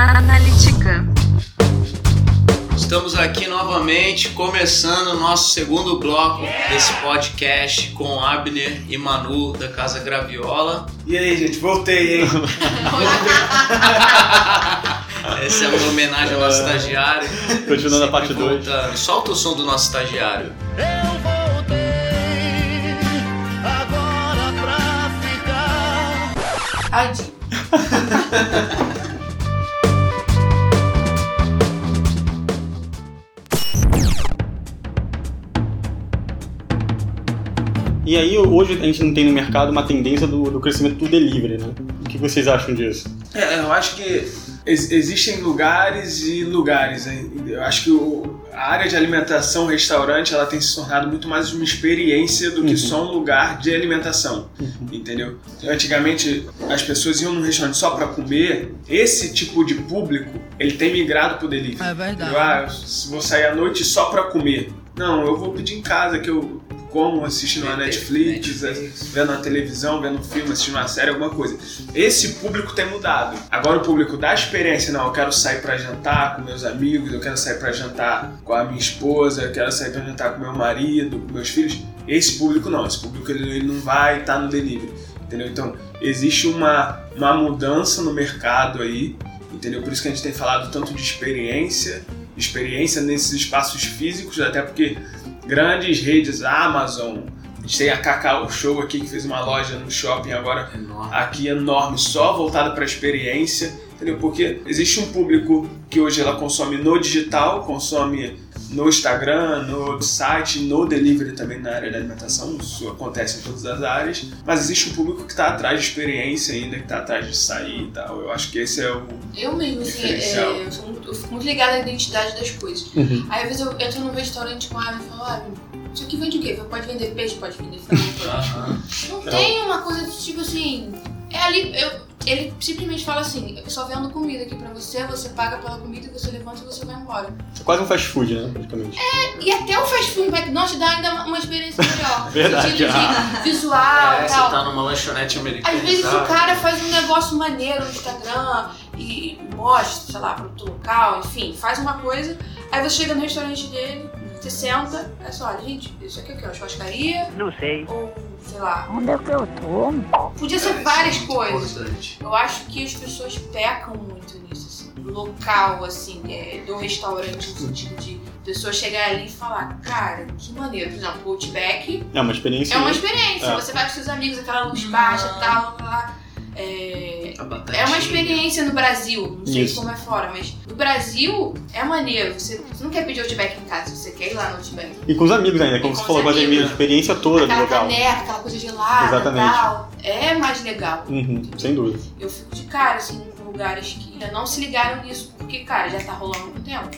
Analítica. Estamos aqui novamente, começando o nosso segundo bloco desse podcast com Abner e Manu da Casa Graviola. E aí, gente, voltei, hein? Essa é uma homenagem ao nosso estagiário. Continuando a parte Sempre 2. voltando. Solta o som do nosso estagiário. Eu voltei agora pra ficar. Adi. E aí, hoje a gente não tem no mercado uma tendência do, do crescimento do delivery, né? O que vocês acham disso? É, eu acho que ex- existem lugares e lugares. hein? Eu acho que o- a área de alimentação, restaurante, ela tem se tornado muito mais uma experiência do que Uhum. só um lugar de alimentação, entendeu? Então, antigamente as pessoas iam num restaurante só para comer. Esse tipo de público, ele tem migrado pro delivery. É verdade. Eu, ah, eu vou sair à noite só pra comer. Não, eu vou pedir em casa que eu como, assistindo na Netflix, vendo na televisão, vendo um filme, assistindo uma série, alguma coisa. Esse público tem mudado. Agora o público da experiência, não, eu quero sair pra jantar com meus amigos, eu quero sair pra jantar com a minha esposa, eu quero sair pra jantar com meu marido, com meus filhos. Esse público não, esse público ele, ele não vai estar no delivery, entendeu? Então, existe uma, uma mudança no mercado aí, entendeu? Por isso que a gente tem falado tanto de experiência, experiência nesses espaços físicos, até porque grandes redes, a Amazon, a gente tem a Cacau Show aqui que fez uma loja no shopping agora Enorme. aqui enorme, só voltada para a experiência, entendeu? Porque existe um público que hoje ela consome no digital, consome no Instagram, no site, no delivery também na área da alimentação, isso acontece em todas as áreas, mas existe um público que está atrás de experiência ainda, que está atrás de sair e tal. Eu acho que esse é o Eu mesmo, assim, é, eu, sou muito, eu fico muito ligada à identidade das coisas. Uhum. Aí às vezes eu entro num restaurante com água e falo, ah, isso aqui vende o quê? Pode vender peixe, pode vender frango. pode-. Não tem uma coisa de tipo assim. É ali. Eu, ele simplesmente fala assim: eu só vendo comida aqui pra você, você paga pela comida e você levanta e você vai embora. É quase um fast food, né? Praticamente. E até o fast food McDonald's dá ainda uma, experiência melhor. No Verdade. sentido de visual É, e você tal. tá numa lanchonete americana. Às vezes o cara faz um negócio maneiro no Instagram e mostra, sei lá, pro outro local, enfim, faz uma coisa, aí você chega no restaurante dele, você senta, é só, olha, gente, isso aqui é o quê? Uma churrascaria? Não sei. Ou, sei lá, Onde é que eu tô? podia ser Isso é várias muito coisas. importante. Eu acho que as pessoas pecam muito nisso, assim, local, assim, é, do restaurante, no sentido de pessoa chegar ali e falar, cara, que maneiro. Por exemplo, o Outback É uma experiência. é uma experiência. É. Você vai com seus amigos, aquela luz baixa e tal, lá, lá. É, A é uma experiência no Brasil, não sei Isso. como é fora, mas no Brasil é maneiro. Você, você não quer pedir Outback em casa, você quer ir lá no Outback. E com os amigos ainda, como E você falou, com amigos. amigos, a experiência toda do Aquela local. caneca, aquela coisa gelada Exatamente. e tal. É mais legal. Uhum, sem dúvida. Eu fico de cara, assim, com lugares que ainda não se ligaram nisso, porque, cara, já tá rolando há muito tempo.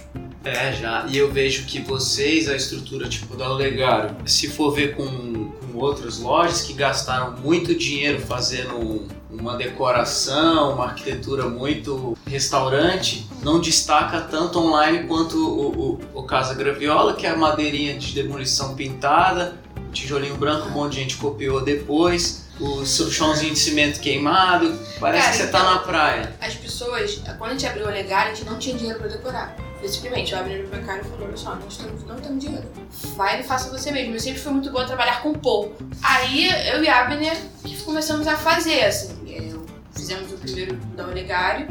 É, já. E eu vejo que vocês, a estrutura tipo da Olegário, se for ver com, com outras lojas que gastaram muito dinheiro fazendo uma decoração, uma arquitetura muito restaurante, não destaca tanto online quanto o, o, o Casa Graviola, que é a madeirinha de demolição pintada, tijolinho branco, um monte de gente copiou depois, o chãozinho de cimento queimado, parece Cara, que você tá então- na praia. As pessoas, quando a gente abriu o Legal, a gente não tinha dinheiro pra decorar. Simplesmente, eu abri no meu cara e falou, olha só, nós temos, não temos dinheiro. Vai e faça você mesmo. Eu sempre fui muito boa trabalhar com pouco. Aí eu e a Abner que começamos a fazer, assim. Fizemos o primeiro da Olegário.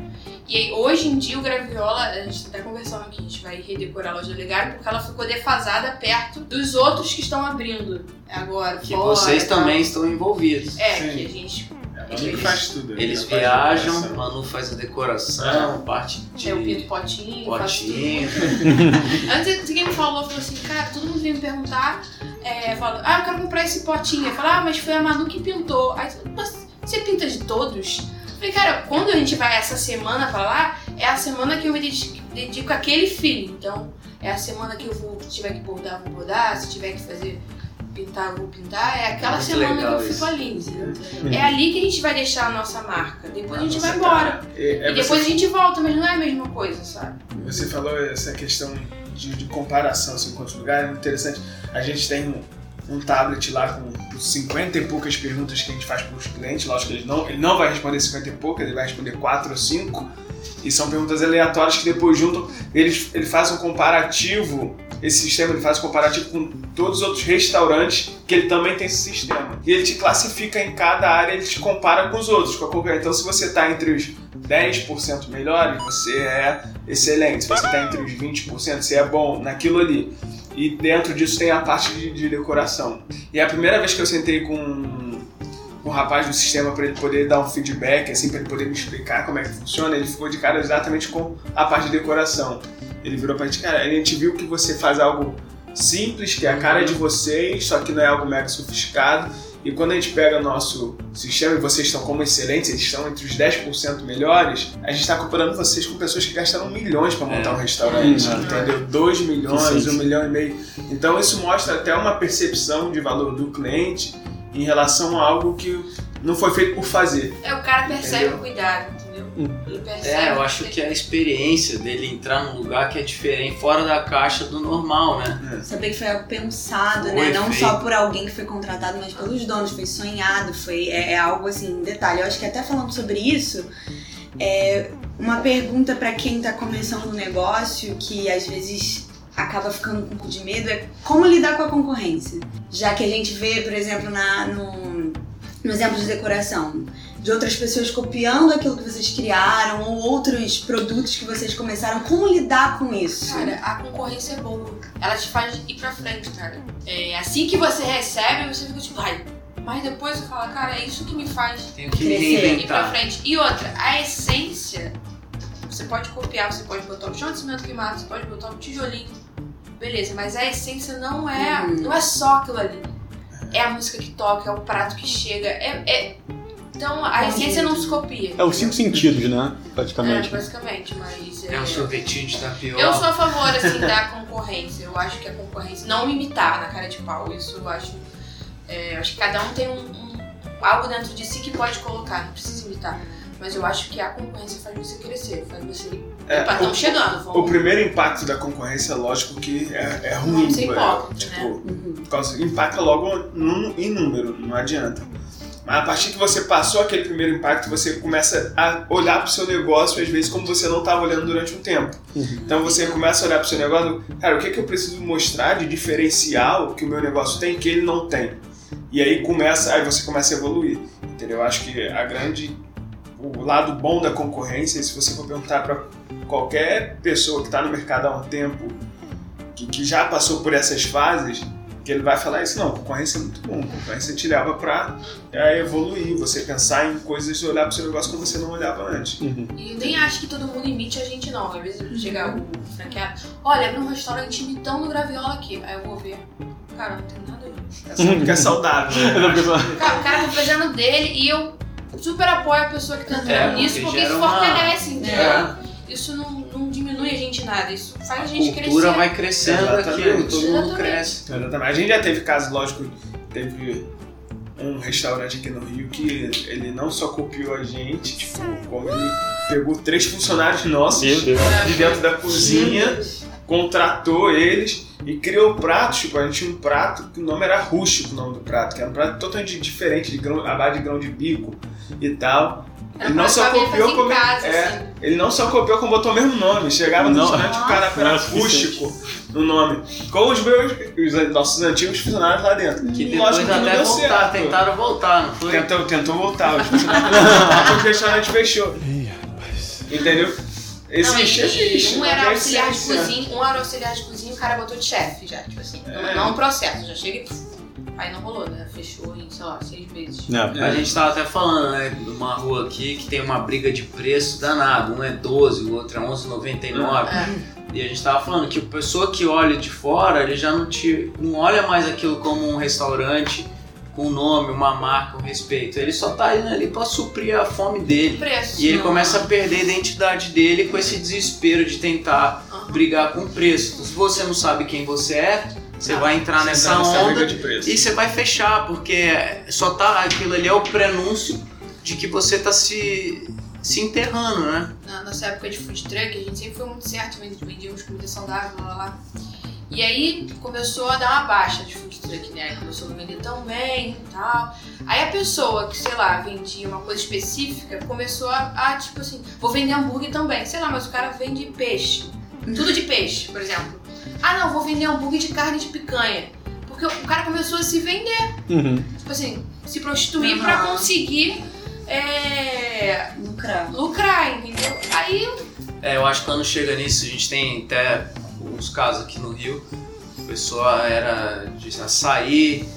E aí, hoje em dia o Graviola, a gente tá até conversando aqui, a gente vai redecorar a loja do Olegário porque ela ficou defasada perto dos outros que estão abrindo agora. Que fora, vocês tal. também estão envolvidos. É, Sim. que a gente. É, o que faz tudo. Eles viajam, decoração. Manu faz a decoração, parte de É o Pinto Potinho, faço tudo. potinho. Antes alguém me falou, falou assim, cara, todo mundo veio me perguntar, é, falou, ah, eu quero comprar esse potinho. Eu falei, ah, mas foi a Manu que pintou. Aí mas você pinta de todos? Eu falei, cara, quando a gente vai essa semana pra lá, é a semana que eu me dedico, àquele filho. Então, é a semana que eu vou, se tiver que bordar, vou bordar, se tiver que fazer pintar, vou pintar. É aquela Muito semana que eu fico isso. ali. entendeu? É ali que a gente vai deixar a nossa marca. Depois a gente vai embora. cara, é- é E depois a você, gente volta, mas não é a mesma coisa, sabe? você falou essa questão de, de comparação assim, com outros lugares, é muito interessante. A gente tem um, um tablet lá com 50 e poucas perguntas que a gente faz para os clientes. Lógico que ele não, ele não vai responder 50 e poucas, ele vai responder 4 ou 5. E são perguntas aleatórias que depois juntam. Ele, ele faz um comparativo, esse sistema ele faz um comparativo com todos os outros restaurantes que ele também tem esse sistema. E ele te classifica em cada área, ele te compara com os outros, com a concorrência. Então se você está entre os 10% melhores, você é excelente. Se você está entre os 20%, você é bom naquilo ali. E dentro disso tem a parte de, de decoração. E é a primeira vez que eu sentei com o rapaz do sistema para ele poder dar um feedback, assim, para ele poder me explicar como é que funciona, ele ficou de cara exatamente com a parte de decoração. Ele virou pra gente, cara, a gente viu que você faz algo simples, que é a cara de vocês, só que não é algo mega sofisticado. E quando a gente pega nosso sistema e vocês estão como excelentes, eles estão entre os 10% melhores, a gente está comparando vocês com pessoas que gastaram milhões para montar É. um restaurante, É. entendeu? 2 milhões, Sim. 1 milhão e meio. Então isso mostra até uma percepção de valor do cliente em relação a algo que não foi feito por fazer. É, o cara percebe Entendeu? o cuidado. É, eu acho que é a experiência dele entrar num lugar que é diferente, fora da caixa do normal, né? Saber que foi algo pensado, O né? Não só por alguém que foi contratado, mas pelos donos, foi sonhado, foi é, é algo assim, um detalhe. Eu acho que até falando sobre isso, é uma pergunta pra quem tá começando um negócio que às vezes acaba ficando com um pouco de medo é como lidar com a concorrência. Já que a gente vê, por exemplo, na, no, no exemplo de decoração, de outras pessoas copiando aquilo que vocês criaram ou outros produtos que vocês começaram, como lidar com isso? Cara, a concorrência é boa. Ela te faz ir pra frente, cara. É, assim que você recebe, você fica tipo, ai. Mas depois você fala, cara, é isso que me faz Tenho que Crescer. ir pra frente. E outra, a essência, você pode copiar, você pode botar o chão de cimento queimado, você pode botar o tijolinho. Beleza, mas a essência não é, Uhum. não é só aquilo ali. É a música que toca, é o prato que chega. É, é- Então a essência não se copia. É os cinco sentidos, né? É, Praticamente. basicamente, mas. É um sorvetinho de tapioca. Eu sou a favor, assim, da concorrência. Eu acho que a concorrência. Não imitar na cara de pau. Isso eu acho. é, eu acho que cada um tem um, um- algo dentro de si que pode colocar, não precisa imitar. Mas eu acho que a concorrência faz você crescer, faz você. É, Opa, estamos chegando, O vamos. primeiro impacto da concorrência, lógico que é, é ruim. Vamos ser é, hipócritas, tipo, né? Uhum. impacta logo num- em número, não adianta. Mas a partir que você passou aquele primeiro impacto, você começa a olhar para o seu negócio, às vezes, como você não estava olhando durante um tempo. Uhum. Então você começa a olhar para o seu negócio, cara, o que, que eu preciso mostrar de diferencial que o meu negócio tem que ele não tem? E aí começa, aí você começa a evoluir, entendeu? Eu acho que a grande, o lado bom da concorrência, se você for perguntar para qualquer pessoa que está no mercado há um tempo, que, que já passou por essas fases, que ele vai falar isso, não, concorrência é muito bom, concorrência te leva para evoluir, você pensar em coisas e olhar para o seu negócio como você não olhava antes. Uhum. E nem acho que todo mundo imite a gente, não. Às vezes chega o franqueado, olha, abre um restaurante imitando o graviola aqui. Aí eu vou ver. Cara, não tem nada a ver. É porque é saudável. né? Eu tô pensando- Cara, o cara tá fazendo dele e eu super apoio a pessoa que tá entrando É, nisso, porque porque isso fortalece, entendeu? É, Isso não, a gente nada, isso faz a a gente cultura crescer. vai crescendo Exatamente. aquilo, todo mundo Exatamente. cresce. Exatamente. A gente já teve casos, lógico, teve um restaurante aqui no Rio que ele não só copiou a gente, tipo, como ele pegou três funcionários nossos Meu Deus. de dentro da cozinha, contratou eles e criou pratos, tipo, a gente tinha um prato que o nome era rústico, o nome do prato, que era um prato totalmente diferente, de grão, a base de grão de bico e tal. Ele não só copiou como casa, é, assim. ele não só copiou como botou o mesmo nome. Chegava no Não. restaurante, o cara Não era suficiente. rústico no nome. Com os meus, os nossos antigos funcionários lá dentro. Que E depois lógico que não até deu voltar, certo. tentaram voltar, não foi? Tentou, tentou voltar. Os funcionários- o restaurante fechou. Entendeu? Existe, não, existe. Um mas era é auxiliar de essência. cozinha, um era auxiliar de cozinha e o cara botou de chefe já, tipo assim. É. Não, não um processo, já chega e. Aí não rolou, né? Fechou em, sei lá, seis meses. É. A gente tava até falando, né, de uma rua aqui que tem uma briga de preço danado. Um é 12, o outro é 11,99. É. E a gente tava falando que a pessoa que olha de fora, ele já não, te, não olha mais aquilo como um restaurante com um nome, uma marca, um respeito. Ele só tá indo ali pra suprir a fome dele. Preço. E ele não- começa a perder a identidade dele com esse desespero de tentar brigar com o preço. Se você não sabe quem você é, você vai entrar nessa onda de preço. e você vai fechar, porque só tá aquilo ali é o prenúncio de que você tá se, se enterrando, né? na nossa época de food truck, a gente sempre foi muito certo, vend- vendíamos comida saudável, lá, lá, lá. E aí começou a dar uma baixa de food truck, né? Começou a não vender tão bem e tal. Aí a pessoa que, sei lá, vendia uma coisa específica começou a, a, tipo assim, vou vender hambúrguer também. Sei lá, mas o cara vende peixe. Tudo de peixe, por exemplo. Ah, não, vou vender hambúrguer de carne de picanha. Porque o cara começou a se vender. Uhum. Tipo assim, se prostituir Uhum. pra conseguir é, Lucrar. lucrar, entendeu? Aí É, eu acho que quando chega nisso, a gente tem até uns casos aqui no Rio, a pessoa era de açaí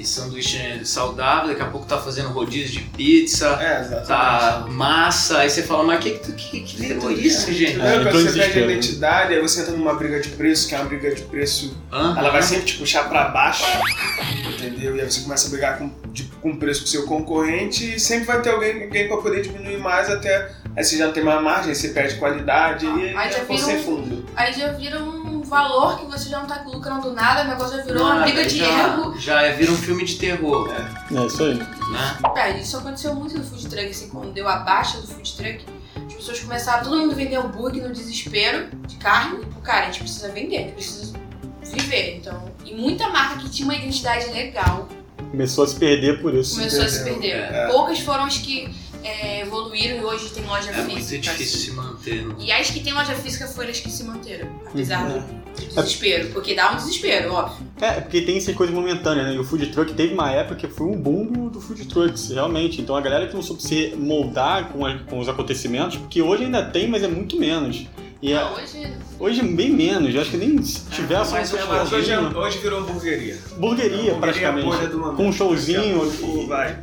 e sanduíche saudável, daqui a pouco tá fazendo rodízio de pizza, É, tá massa, aí você fala, mas que que, que, que virou isso, gente? É, entrou em você perde a né? identidade, aí você entra numa briga de preço, que é uma briga de preço Hã? ela vai sempre te puxar pra baixo, entendeu? E aí você começa a brigar com, de, com o preço com o seu concorrente e sempre vai ter alguém, alguém pra poder diminuir mais até aí você já não tem mais margem, aí você perde qualidade e Aí já aí você vira um- fundo. Aí já vira um valor que você já não tá lucrando nada, o negócio já virou uma Nada, briga de já, ego. Já é, vira um filme de terror, É isso aí. né? É, isso aconteceu muito no food truck, assim, quando deu a baixa do food truck, as pessoas começaram, todo mundo vender hambúrguer no desespero de carne. Tipo, cara, a gente precisa vender, a gente precisa viver. Então, e muita marca que tinha uma identidade legal Começou a se perder por isso. começou a se perder. É. Poucas foram as que é, evoluíram e hoje tem loja É física. muito difícil se manter. No... E as que tem loja física foram as que se manteram, apesar Uhum. do, desespero. Porque dá um desespero, óbvio. É, porque tem essas coisas momentâneas, né? E o food truck teve uma época que foi um boom do, do food trucks, realmente. Então a galera que não soube se moldar com, a- com os acontecimentos, porque hoje ainda tem, mas é muito menos. E é- Não, hoje hoje bem menos, eu acho que nem se tivesse mas um é Mas hoje, festivalzinho, hoje virou hamburgueria. burgueria é praticamente. Com um showzinho vai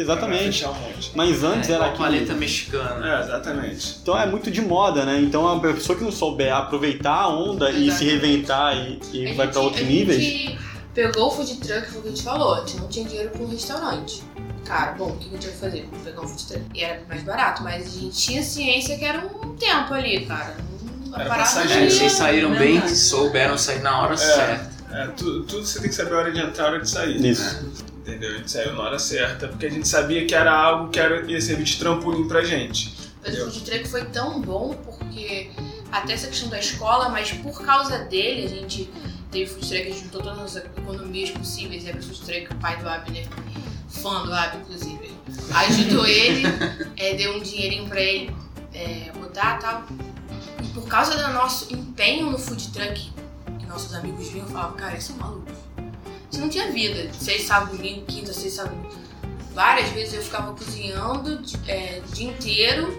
Exatamente. fechar um monte. Mas antes é, era aquilo. paleta mexicana. É, exatamente. Então é muito de moda, né? Então a pessoa que não souber aproveitar a onda e se Exatamente. reinventar e, e a vai gente- pra outros a níveis. gente pegou o food truck, foi o que a gente falou, a gente não tinha dinheiro pra um restaurante. Cara, bom, o que a gente vai fazer? Vamos pegar um food truck. E era mais barato, mas a gente tinha ciência que era um tempo ali, cara. Não- a Era não É, vocês saíram Não, bem, não. souberam sair na hora certa. É, tudo, tudo você tem que saber a hora de entrar e a hora de sair. Isso. Entendeu? A gente saiu na hora certa, porque a gente sabia que era algo que era, ia servir de trampolim pra gente. Mas o food truck foi tão bom porque até essa questão da escola, mas por causa dele a gente teve food truck, a gente juntou todas as economias possíveis e food truck, o pai do Abner, fã do Abner, inclusive, ajudou ele, é, deu um dinheirinho pra ele é, botar e tal. E por causa do nosso empenho no food truck, que nossos amigos vinham e falavam, cara, isso é maluco. Isso não tinha vida. Seis sábado, domingo, quinta, seis sábado. Várias vezes eu ficava cozinhando é, o dia inteiro,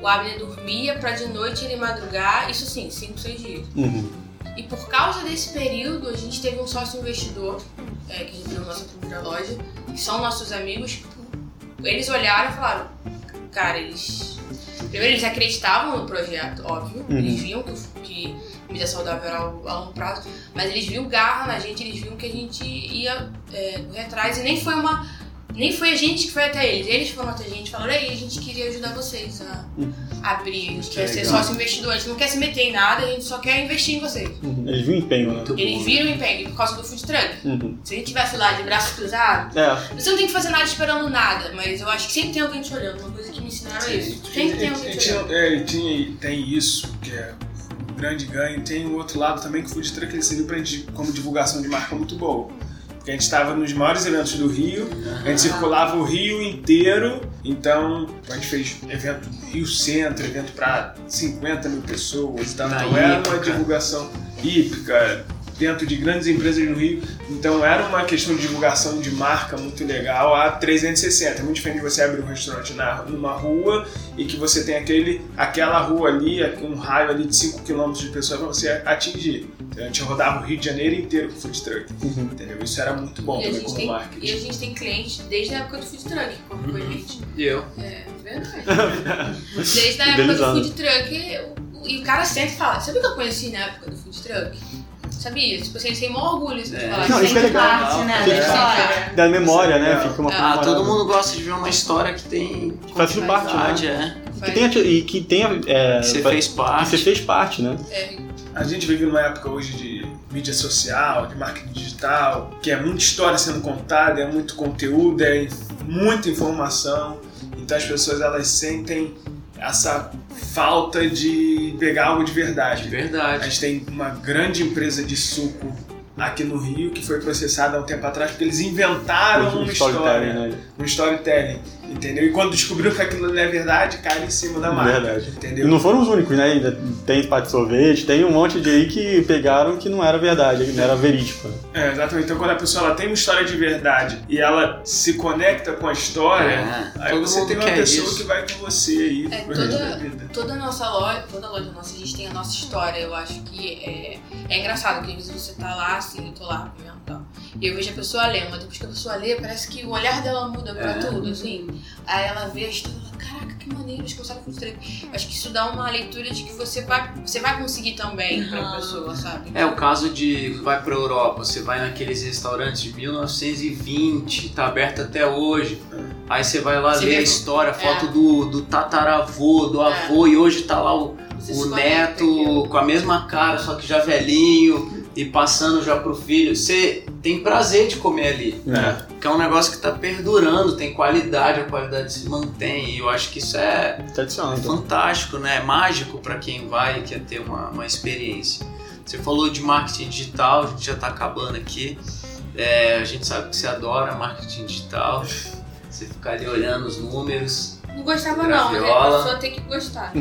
o Abner dormia pra de noite ele madrugar, isso assim, cinco, seis dias. Uhum. E por causa desse período, a gente teve um sócio investidor, é, que entrou na nossa primeira loja, que são nossos amigos. Eles olharam e falaram, cara, eles. Primeiro, eles acreditavam no projeto, óbvio. Uhum. Eles viam que, que comida saudável era algo a longo prazo, mas eles viam garra na gente, eles viam que a gente ia é, correr atrás e nem foi uma. Nem foi a gente que foi até eles. Eles foram até a gente e falaram, ei, a gente queria ajudar vocês a abrir, a gente quer ser legal. sócio investidor, a gente não quer se meter em nada, a gente só quer investir em vocês. Uhum. Eles viram empenho, né? Eles viram o empenho por causa do food truck. Uhum. Se a gente tivesse lá de braço cruzado, É, você não tem que fazer nada esperando nada, mas eu acho que sempre tem alguém te olhando. Uma coisa que me ensinaram é isso. Sempre tem alguém te olhando. é, e tem isso, que é grande ganho. Tem o outro lado também que o Food Truck ele serviu pra gente como divulgação de marca muito boa. Porque a gente estava nos maiores eventos do Rio, a gente circulava o Rio inteiro, então a gente fez evento Rio Centro, evento para 50 mil pessoas, então, Na era uma divulgação hípica dentro de grandes empresas no Rio, então era uma questão de divulgação de marca muito legal a 360. É muito diferente de você abrir um restaurante na, numa rua e que você tem aquele, aquela rua ali, um raio ali de 5 km de pessoas para você atingir. Então, a gente rodava o Rio de Janeiro inteiro com food truck, Uhum. entendeu? Isso era muito bom E também gente como tem, marketing. e a gente tem clientes desde a época do food truck, como foi a Uhum. gente. E eu? É, verdade. Desde a época do food truck, e o cara sempre fala, sabe o que eu conheci na época do food truck? Sabia? Tipo assim, eles têm maior orgulho assim, de É. falar. Não, isso que é Sempre legal. parte, né, da história. da memória, né? Fica uma Ah, Ah, todo mundo gosta de ver uma história que tem Faz tudo parte, né? é. Que tenha, e que tenha. É, Que você fez que parte. você fez parte, né? É, A gente vive numa época hoje de mídia social, de marketing digital, que é muita história sendo contada, é muito conteúdo, é muita informação. Então as pessoas elas sentem essa falta de pegar algo de De verdade. A verdade. gente tem uma grande empresa de suco aqui no Rio que foi processada há um tempo atrás porque eles inventaram Um uma história, né? um storytelling, entendeu? E quando descobriu que aquilo não é verdade, cai em cima da marca, Verdade. E entendeu? não foram os únicos, né? Ainda tem parte de sorvete, tem um monte de aí que pegaram que não era verdade, que não era verídico. né? É, exatamente. Então quando a pessoa ela tem uma história de verdade e ela se conecta com a história, É, aí você tem uma pessoa isso. que vai com você aí É, toda-. Toda a nossa loja, toda loja nossa, a gente tem a nossa história. Eu acho que é, é engraçado, que às vezes você tá lá, assim, eu tô lá comendo e tal. E eu vejo a pessoa lendo, mas depois que a pessoa lê, parece que o olhar dela muda pra É. tudo, assim. Aí ela vê a história e fala, caraca, que maneiro, eles começaram com três. Acho que isso dá uma leitura de que você vai, você vai conseguir também pra Uhum. pessoa, sabe? É o caso de vai pra Europa, você vai naqueles restaurantes de 1920, tá aberto até hoje. Aí você vai lá Você ler vê- a história, é. foto do, do tataravô, do É. avô, e hoje tá lá o, o neto com a mesma cara, só que já velhinho e passando já pro filho. Você tem prazer de comer ali. É. Que é um negócio que tá perdurando, tem qualidade, a qualidade se mantém. E eu acho que isso é então. fantástico, né? É mágico para quem vai e quer ter uma, uma experiência. Você falou de marketing digital, a gente já está acabando aqui. É, a gente sabe que você adora marketing digital. Você fica ali olhando os números. Não gostava não, mas a pessoa tem que gostar.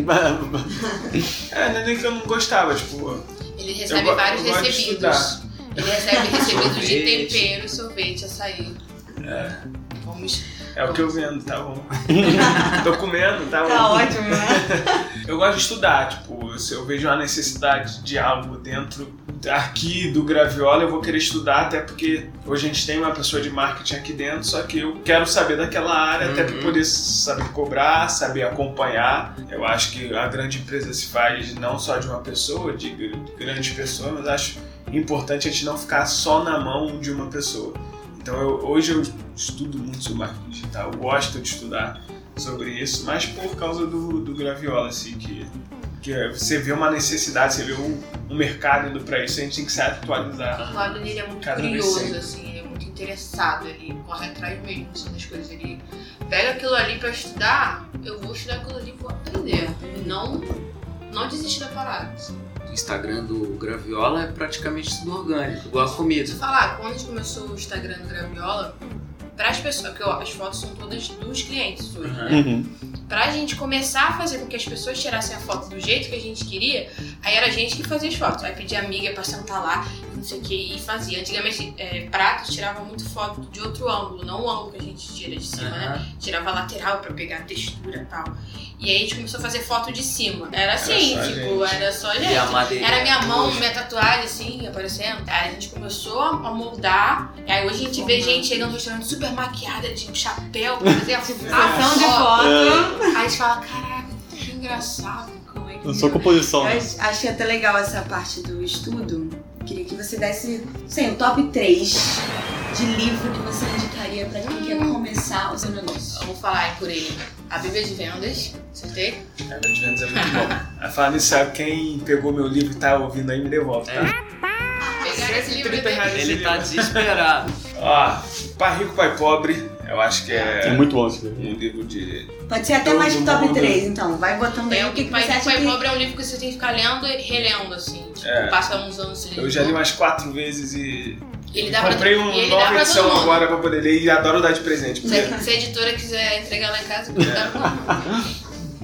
É, não é nem que eu não gostava, tipo, Ele recebe go- vários eu recebidos. Ele recebe recebidos de tempero, sorvete, açaí. É. Vamos. é o que eu vendo, tá bom. Tô comendo, tá bom. Tá ótimo, né? Eu gosto de estudar, tipo, se eu vejo uma necessidade de algo dentro aqui do Graviola, eu vou querer estudar, até porque hoje a gente tem uma pessoa de marketing aqui dentro, só que eu quero saber daquela área, até Uhum. para poder saber cobrar, saber acompanhar. Eu acho que a grande empresa se faz não só de uma pessoa, de gr- grandes pessoas, mas acho importante a gente não ficar só na mão de uma pessoa. Então eu- hoje eu estudo muito sobre marketing digital, gosto de estudar sobre isso, mas por causa do, do Graviola, assim, que, que é- você vê uma necessidade, você vê um, um mercado indo pra isso, a gente tem que se atualizar. O dele é muito curioso, assim, ele é muito interessado, ele corre atrás mesmo assim, das coisas. Ele pega aquilo ali pra estudar, eu vou estudar aquilo ali e vou aprender. Não, não desistir da parada. assim. Instagram do Graviola é praticamente tudo orgânico, igual a comida. Deixa eu falar, quando a gente começou o Instagram do Graviola, para as pessoas, porque ó, as fotos são todas dos clientes hoje, né? Uhum. Pra gente começar a fazer com que as pessoas tirassem a foto do jeito que a gente queria, aí era a gente que fazia as fotos. Aí pedia amiga pra sentar lá, não sei o que, e fazia. Antigamente, é, prato tirava muito foto de outro ângulo, não o ângulo que a gente tira de cima, né? Aham. Tirava a lateral pra pegar a textura e tal. E aí a gente começou a fazer foto de cima. Era assim, Era tipo, gente. era só E gente. a madeira. Era minha mão, minha tatuagem, assim, aparecendo. Aí a gente começou a moldar. E aí hoje a gente vê gente chegando no restaurante super maquiada, de chapéu, pra fazer a, a Sessão de foto. foto. Aí a gente fala, caraca, que engraçado. Como é que Eu sou composição. Né? acho, acho até legal essa parte do estudo. Queria que você desse, sei, o top 3 de livro que você indicaria pra quem quer começar o seu negócio. Vamos falar aí por ele. A Bíblia de Vendas, acertei? A Bíblia de Vendas é muito bom. A falar nisso, sabe, quem pegou meu livro e tá ouvindo aí, me devolve, tá? Pegaram esse livro 30 reais esse Ele tá desesperado. Ó, Pai Rico, Pai Pobre, eu acho que É é muito bom esse livro. um livro de... Pode ser até mais top mundo- 3, então. Vai botando aí Tem o que, que Pai você acha Pai que... Pobre é um livro que você tem que ficar lendo e relendo, assim. Tipo, É. passa uns anos você Eu já li umas quatro vezes e... Ele dá pra, Comprei e uma ele dá nova pra edição mundo. agora pra poder ler e adoro dar de presente. Se, Porque se a editora quiser entregar lá em casa, dá pra todo mundo.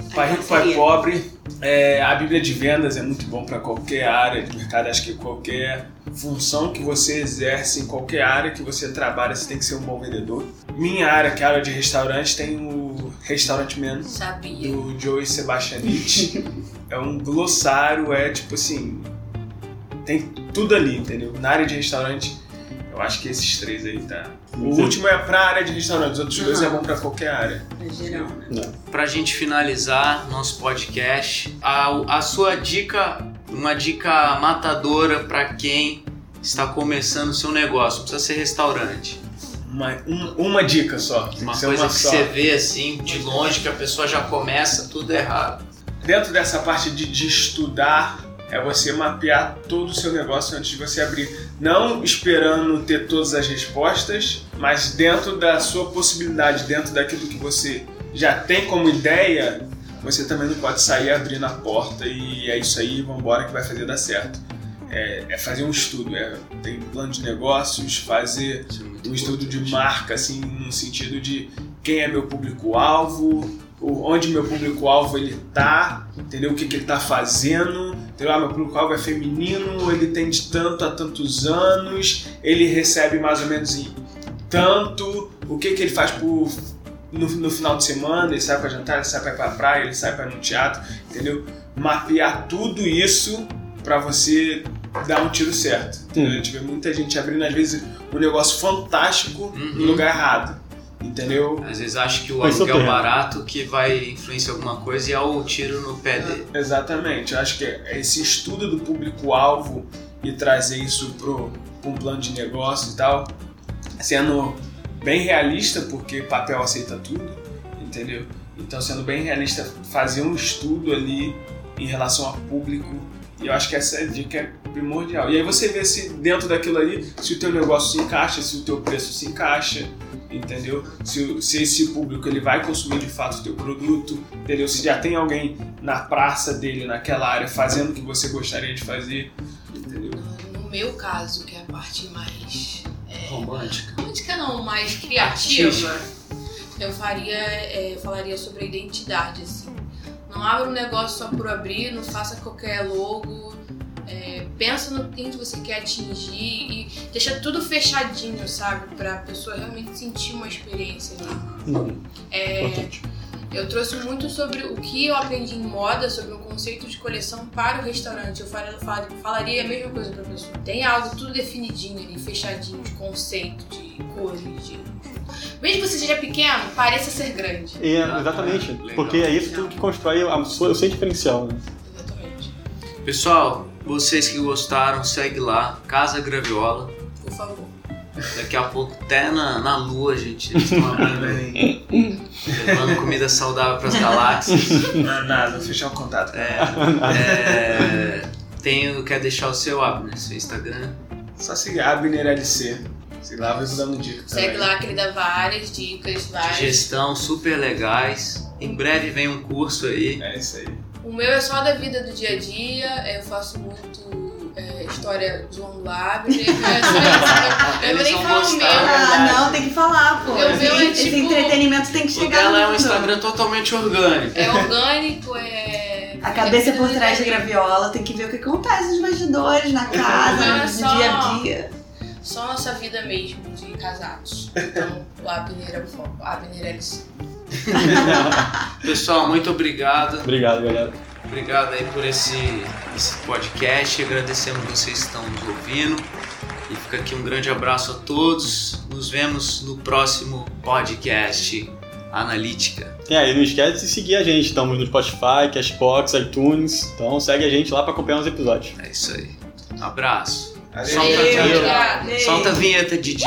Pai Rico, Pai. Pobre, é, a Bíblia de Vendas é muito bom para qualquer área de mercado. Acho que qualquer função que você exerce em qualquer área que você trabalha, você tem que ser um bom vendedor. Minha área, que é a área de restaurante, tem o Restaurant Man, Sabia. do Joey Sebastianich. é um glossário, é tipo assim. Tem tudo ali, entendeu? Na área de restaurante, eu acho que esses três aí tá. O Sim. último é pra área de restaurante, os outros dois Uhum. é bom pra qualquer área. Pra geral, né? Pra gente finalizar nosso podcast, a, a sua dica, uma dica matadora pra quem está começando o seu negócio. Não precisa ser restaurante. Uma, um- uma dica só. Uma coisa uma que só. você vê assim, de longe, que a pessoa já começa tudo errado. Dentro dessa parte de, de estudar, é você mapear todo o seu negócio antes de você abrir. Não esperando ter todas as respostas, mas dentro da sua possibilidade, dentro daquilo que você já tem como ideia, você também não pode sair abrindo a porta e é isso aí, vambora que vai fazer dar certo. É, é fazer um estudo, é, tem plano de negócios, fazer é um estudo de marca, assim, no sentido de quem é meu público-alvo, onde meu público-alvo ele tá, entendeu? O que, que ele tá fazendo, entendeu? Ah, meu público-alvo é feminino, ele tem de tanto a tantos anos, ele recebe mais ou menos em tanto, o que, que ele faz por, no, no final de semana, ele sai pra jantar, ele sai pra ir pra praia, ele sai pra ir no teatro, entendeu? Mapear tudo isso pra você dar um tiro certo. Entendeu? A gente vê muita gente abrindo, às vezes, um negócio fantástico Uhum. no lugar errado. Entendeu? Às vezes acho que o Mas aluguel super. barato que vai influenciar alguma coisa e é o tiro no pé dele. Exatamente. Eu acho que esse estudo do público-alvo e trazer isso para um plano de negócio e tal, sendo bem realista, porque papel aceita tudo, entendeu? Então, sendo bem realista, fazer um estudo ali em relação a público, e eu acho que essa dica é primordial. E aí você vê se dentro daquilo ali, se o teu negócio se encaixa, se o teu preço se encaixa, entendeu? Se, se esse público ele vai consumir de fato o teu produto, entendeu? Se já tem alguém na praça dele, naquela área, fazendo o que você gostaria de fazer, entendeu? No meu caso, que é a parte mais. Romântica. romântica não, mais criativa, eu faria. é, falaria sobre a identidade, assim. Não abra um negócio só por abrir, não faça qualquer logo. é, pensa no que você quer atingir e deixa tudo fechadinho, sabe? Pra pessoa realmente sentir uma experiência ali. Hum, É, importante. Eu trouxe muito sobre o que eu aprendi em moda, sobre o conceito de coleção para o restaurante. Eu fal- fal- falaria a mesma coisa para a pessoa. Tem algo tudo definidinho ali, fechadinho, de conceito, de cores, de. Mesmo que você seja pequeno, pareça ser grande. É, Ah, exatamente. legal. Porque é isso tudo que constrói a sua, o seu diferencial. Né? Exatamente. Pessoal, vocês que gostaram, segue lá, Casa Graviola. Por favor. Daqui a pouco, até na, na lua, gente, eles estão abrindo aí, levando comida saudável pras galáxias. Não é nada, fechar o contato. É, é, tenho, quer deixar o seu Abner, seu Instagram? Só seguir Abner LC. Sei lá, vou dando dica Segue também. lá que ele dá várias dicas, de várias. gestão super legais. Em breve vem um curso aí. É isso aí. O meu é só da vida do dia a dia, eu faço muito é, história zoando lábio. né? Eu, eu, eu nem falo o meu. Ah, não, tem que falar, pô. Eu Esse- é, Esse tipo, entretenimento tem que chegar dela é um Instagram totalmente orgânico. É orgânico, é. A cabeça é por trás da graviola, tem que ver o que acontece nos bastidores, na casa, é no só- dia a dia. Só nossa vida mesmo de casados. Então, o Abner é o foco. Abner LC. Pessoal, muito obrigado. Obrigado, galera. Obrigado aí por esse, esse podcast. Agradecemos vocês que estão nos ouvindo. E fica aqui um grande abraço a todos. Nos vemos no próximo podcast Analítica. É, e não esquece de seguir a gente. Estamos no Spotify, Cashbox, iTunes. Então segue a gente lá para acompanhar os episódios. É isso aí. Um abraço. Valeu. Solta a Valeu. Solta a vinheta, DJ.